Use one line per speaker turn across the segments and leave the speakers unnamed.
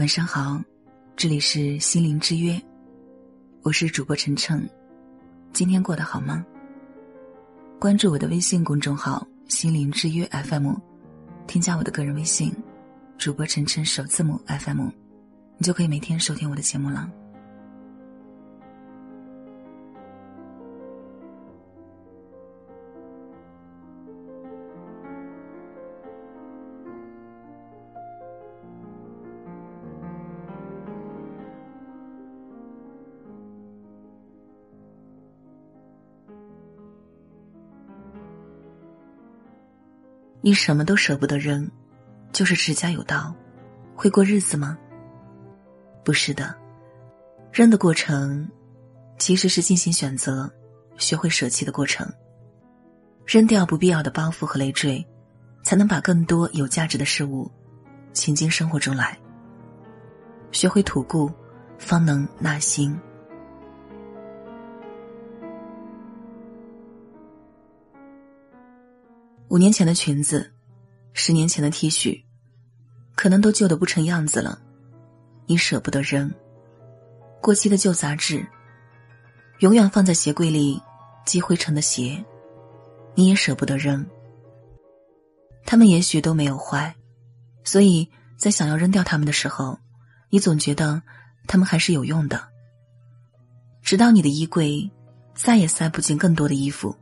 晚上好，这里是心灵之约，我是主播晨晨，今天过得好吗？关注我的微信公众号“心灵之约 FM”，添加我的个人微信“主播晨晨首字母 FM”，你就可以每天收听我的节目了。你什么都舍不得扔，就是持家有道，会过日子吗？不是的，扔的过程其实是进行选择、学会舍弃的过程。扔掉不必要的包袱和累赘，才能把更多有价值的事物请进生活中来。学会吐故，方能纳新。五年前的裙子，十年前的 T 恤，可能都旧的不成样子了，你舍不得扔。过期的旧杂志，永远放在鞋柜里积灰尘的鞋，你也舍不得扔。他们也许都没有坏，所以在想要扔掉他们的时候，你总觉得他们还是有用的。直到你的衣柜再也塞不进更多的衣服，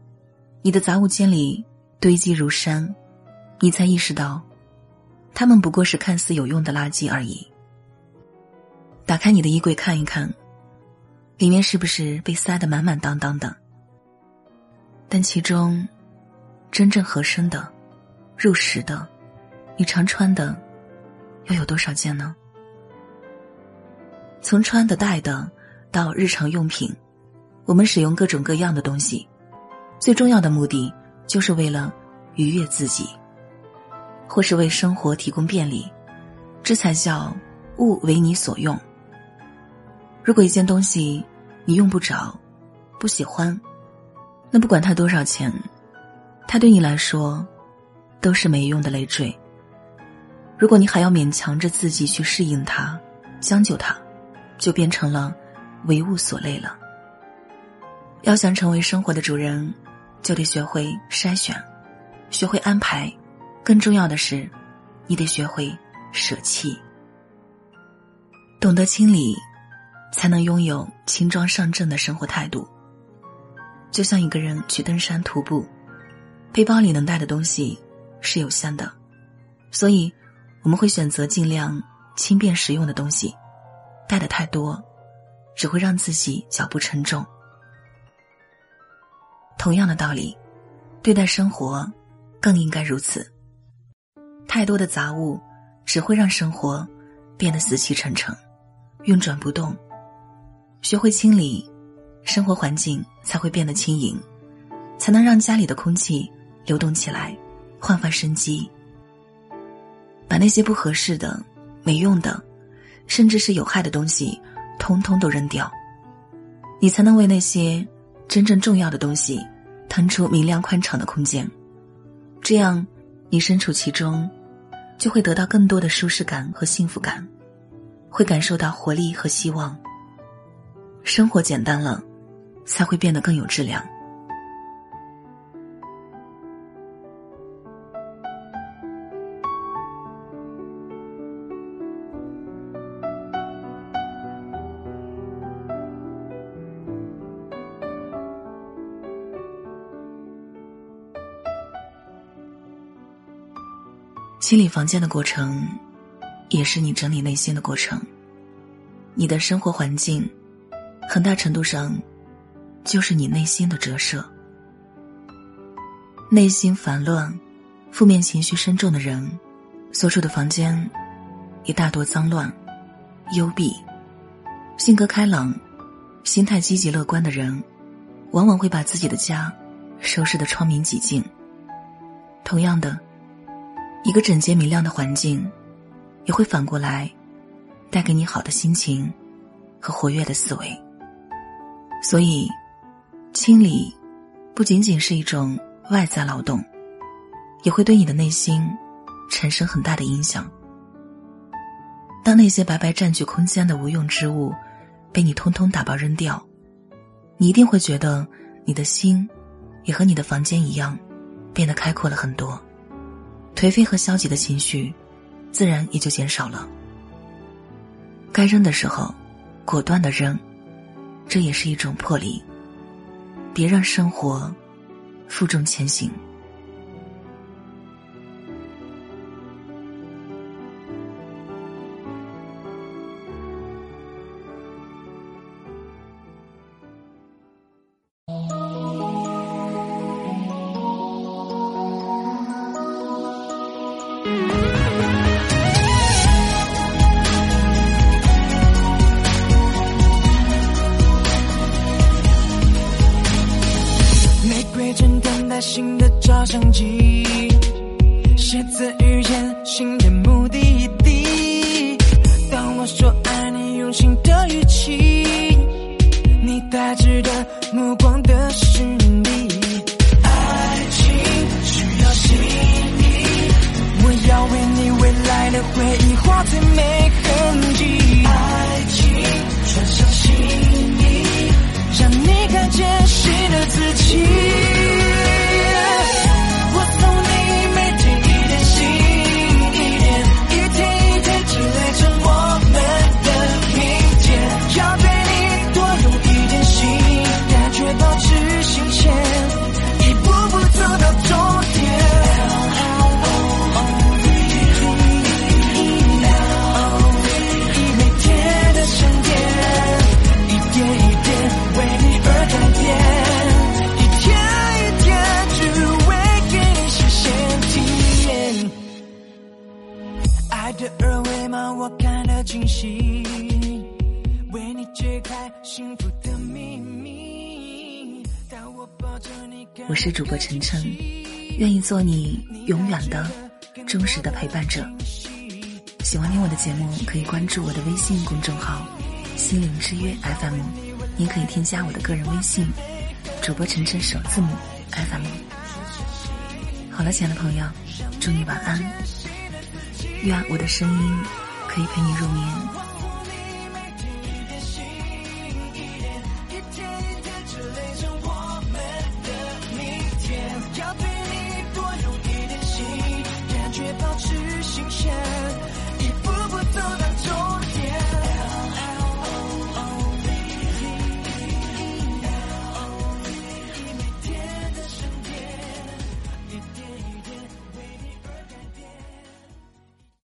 你的杂物间里。堆积如山，你才意识到，他们不过是看似有用的垃圾而已。打开你的衣柜看一看，里面是不是被塞得满满当当的？但其中，真正合身的、入时的、你常穿的，又有多少件呢？从穿的、戴的到日常用品，我们使用各种各样的东西，最重要的目的。就是为了愉悦自己，或是为生活提供便利，这才叫物为你所用。如果一件东西你用不着、不喜欢，那不管它多少钱，它对你来说都是没用的累赘。如果你还要勉强着自己去适应它、将就它，就变成了为物所累了。要想成为生活的主人。就得学会筛选，学会安排，更重要的是，你得学会舍弃。懂得清理，才能拥有轻装上阵的生活态度。就像一个人去登山徒步，背包里能带的东西是有限的，所以我们会选择尽量轻便实用的东西。带的太多，只会让自己脚步沉重。同样的道理，对待生活，更应该如此。太多的杂物只会让生活变得死气沉沉、运转不动。学会清理，生活环境才会变得轻盈，才能让家里的空气流动起来，焕发生机。把那些不合适的、没用的，甚至是有害的东西，通通都扔掉，你才能为那些。真正重要的东西，腾出明亮宽敞的空间，这样，你身处其中，就会得到更多的舒适感和幸福感，会感受到活力和希望。生活简单了，才会变得更有质量。清理房间的过程，也是你整理内心的过程。你的生活环境，很大程度上，就是你内心的折射。内心烦乱、负面情绪深重的人，所处的房间，也大多脏乱、幽闭。性格开朗、心态积极乐观的人，往往会把自己的家，收拾得窗明几净。同样的。一个整洁明亮的环境，也会反过来带给你好的心情和活跃的思维。所以，清理不仅仅是一种外在劳动，也会对你的内心产生很大的影响。当那些白白占据空间的无用之物被你通通打包扔掉，你一定会觉得你的心也和你的房间一样变得开阔了很多，颓废和消极的情绪自然也就减少了。该扔的时候，果断的扔，这也是一种魄力。别让生活负重前行。
新的照相机，写字带着二维码
我是主播晨晨，愿意做你永远的、忠实的陪伴者。喜欢听我的节目，可以关注我的微信公众号“心灵之约 FM”，您可以添加我的个人微信“主播晨晨首字母 FM”。好了，亲爱的朋友，祝你晚安，愿我的声音可以陪你入眠。